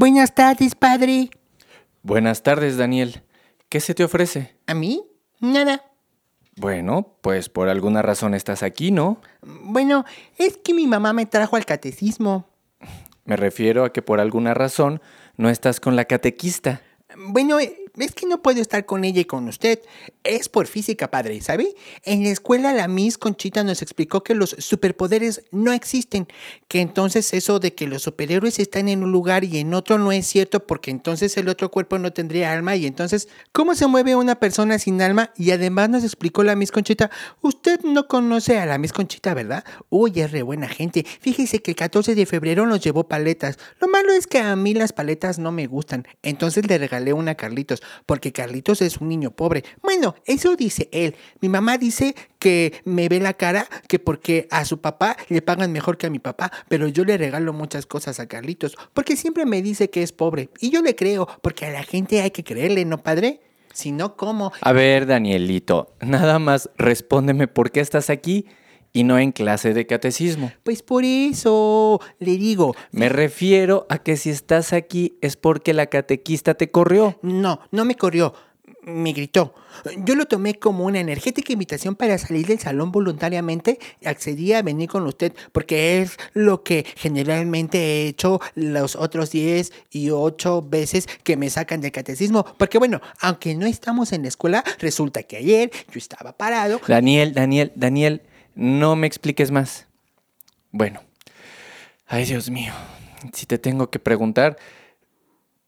Buenas tardes, padre. Buenas tardes, Daniel. ¿Qué se te ofrece? ¿A mí? Nada. Bueno, pues por alguna razón estás aquí, ¿no? Bueno, es que mi mamá me trajo al catecismo. Me refiero a que por alguna razón no estás con la catequista. Bueno, eh, es que no puedo estar con ella y con usted. Es por física, padre, ¿sabe? En la escuela la Miss Conchita nos explicó que los superpoderes no existen, que entonces eso de que los superhéroes están en un lugar y en otro no es cierto porque entonces el otro cuerpo no tendría alma y entonces, ¿cómo se mueve una persona sin alma? Y además nos explicó la Miss Conchita, usted no conoce a la Miss Conchita, ¿verdad? Uy, es re buena gente. Fíjese que el 14 de febrero nos llevó paletas. Lo malo es que a mí las paletas no me gustan. Entonces le regalé una a Carlitos, porque Carlitos es un niño pobre. Bueno, eso dice él. Mi mamá dice que me ve la cara que porque a su papá le pagan mejor que a mi papá, pero yo le regalo muchas cosas a Carlitos, porque siempre me dice que es pobre. Y yo le creo, porque a la gente hay que creerle, ¿no, padre? Si no, ¿cómo? A ver, Danielito, nada más respóndeme por qué estás aquí y no en clase de catecismo. Pues por eso le digo. Me refiero a que si estás aquí es porque la catequista te corrió. No, no me corrió. Me gritó. Yo lo tomé como una energética invitación para salir del salón voluntariamente y accedí a venir con usted porque es lo que generalmente he hecho los otros 10 y 8 veces que me sacan del catecismo. Porque bueno, aunque no estamos en la escuela, resulta que ayer yo estaba parado. Daniel, Daniel, Daniel, no me expliques más. Bueno. Ay, Dios mío. Si te tengo que preguntar,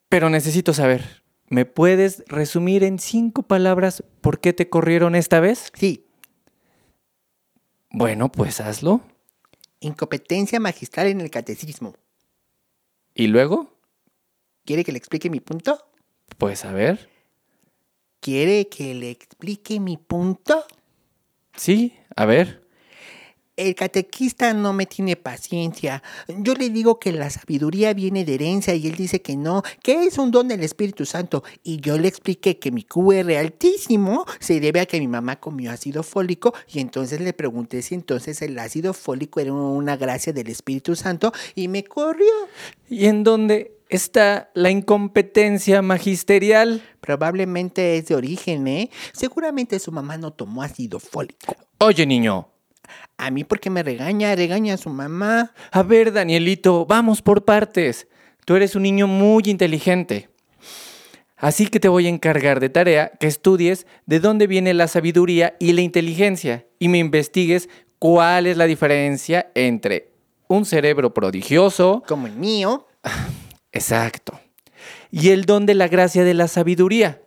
pero necesito saber. ¿Me puedes resumir en cinco palabras por qué te corrieron esta vez? Sí, Bueno, pues hazlo. incompetencia magistral en el catecismo. ¿Y luego? ¿Quiere que le explique mi punto? Pues a ver. ¿Quiere que le explique mi punto? Sí, a ver. El catequista no me tiene paciencia. Yo le digo que la sabiduría viene de herencia y él dice que no, que es un don del Espíritu Santo. Y yo le expliqué que mi QR altísimo se debe a que mi mamá comió ácido fólico y entonces le pregunté si entonces el ácido fólico era una gracia del Espíritu Santo y me corrió. ¿Y en dónde está la incompetencia magisterial? Probablemente es de origen, ¿eh? Seguramente su mamá no tomó ácido fólico. Oye, niño. A mí porque me regaña, regaña a su mamá. A ver, Danielito, vamos por partes. Tú eres un niño muy inteligente. Así que te voy a encargar de tarea que estudies de dónde viene la sabiduría y la inteligencia y me investigues cuál es la diferencia entre un cerebro prodigioso, Como el mío. exacto, y el don de la gracia de la sabiduría.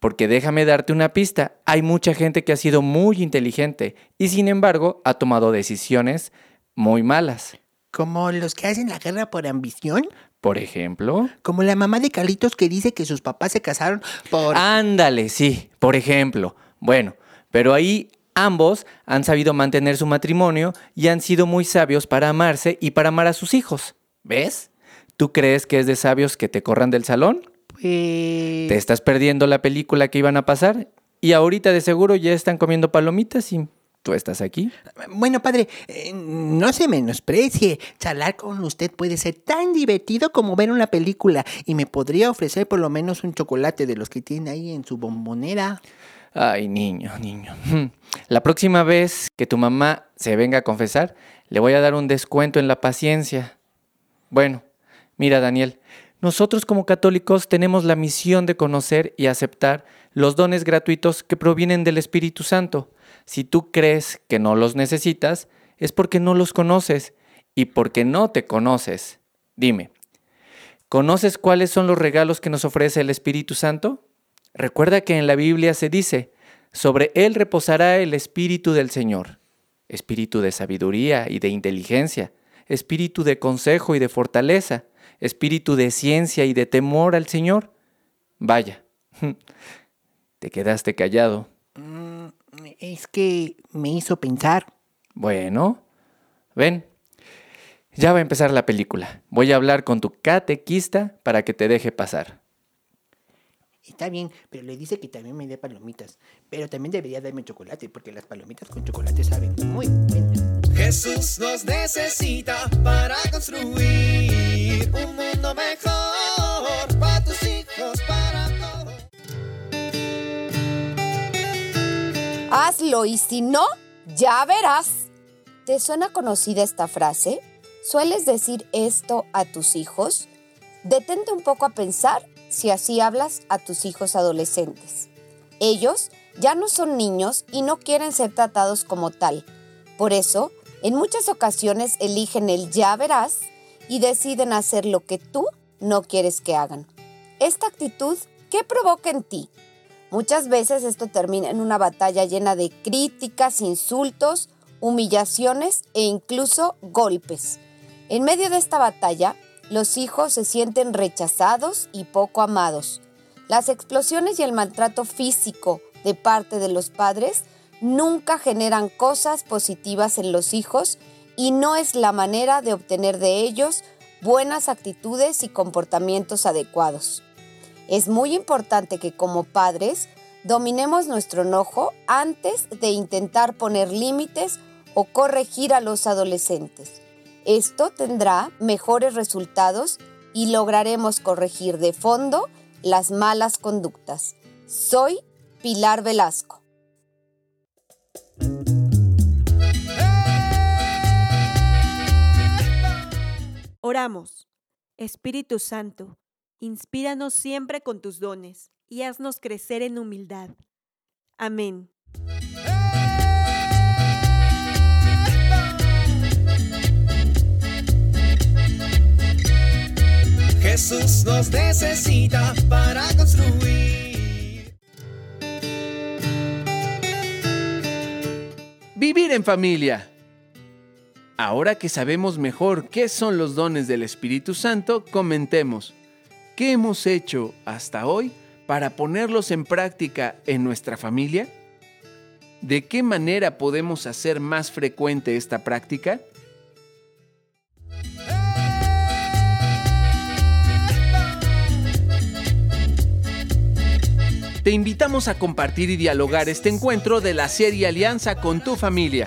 Porque déjame darte una pista, hay mucha gente que ha sido muy inteligente y sin embargo ha tomado decisiones muy malas. Como los que hacen la guerra por ambición. Por ejemplo, Como la mamá de Carlitos que dice que sus papás se casaron por... Ándale, sí, por ejemplo. Bueno, pero ahí ambos han sabido mantener su matrimonio y han sido muy sabios para amarse y para amar a sus hijos. ¿Ves? ¿Tú crees que es de sabios que te corran del salón? Pues... Te estás perdiendo la película que iban a pasar y ahorita de seguro ya están comiendo palomitas y tú estás aquí. Bueno, padre, eh, no se menosprecie. Charlar con usted puede ser tan divertido como ver una película y me podría ofrecer por lo menos un chocolate de los que tiene ahí en su bombonera. Ay, niño, niño. La próxima vez que tu mamá se venga a confesar, le voy a dar un descuento en la paciencia. Bueno, mira, Daniel, nosotros como católicos tenemos la misión de conocer y aceptar los dones gratuitos que provienen del Espíritu Santo. Si tú crees que no los necesitas, es porque no los conoces y porque no te conoces. Dime, ¿conoces cuáles son los regalos que nos ofrece el Espíritu Santo? Recuerda que en la Biblia se dice, sobre él reposará el Espíritu del Señor, espíritu de sabiduría y de inteligencia, espíritu de consejo y de fortaleza, espíritu de ciencia y de temor al Señor. Vaya, te quedaste callado. Mm, es que me hizo pensar. Bueno, ven, ya va a empezar la película. Voy a hablar con tu catequista para que te deje pasar. Está bien, pero le dice que también me dé palomitas. Pero también debería darme chocolate, porque las palomitas con chocolate saben muy bien. Jesús nos necesita para construir mejor para tus hijos, para todos. Hazlo y si no, ya verás. ¿Te suena conocida esta frase? ¿Sueles decir esto a tus hijos? Detente un poco a pensar si así hablas a tus hijos adolescentes. Ellos ya no son niños y no quieren ser tratados como tal. Por eso, en muchas ocasiones eligen el ya verás y deciden hacer lo que tú no quieres que hagan. Esta actitud, ¿qué provoca en ti? Muchas veces esto termina en una batalla llena de críticas, insultos, humillaciones e incluso golpes. En medio de esta batalla, los hijos se sienten rechazados y poco amados. Las explosiones y el maltrato físico de parte de los padres nunca generan cosas positivas en los hijos y no es la manera de obtener de ellos buenas actitudes y comportamientos adecuados. Es muy importante que como padres dominemos nuestro enojo antes de intentar poner límites o corregir a los adolescentes. Esto tendrá mejores resultados y lograremos corregir de fondo las malas conductas. Soy Pilar Velasco. Oramos. Espíritu Santo, inspíranos siempre con tus dones y haznos crecer en humildad. Amén. Jesús nos necesita para construir. Vivir en familia. Ahora que sabemos mejor qué son los dones del Espíritu Santo, comentemos, ¿qué hemos hecho hasta hoy para ponerlos en práctica en nuestra familia? ¿De qué manera podemos hacer más frecuente esta práctica? Te invitamos a compartir y dialogar este encuentro de la serie Alianza con tu familia.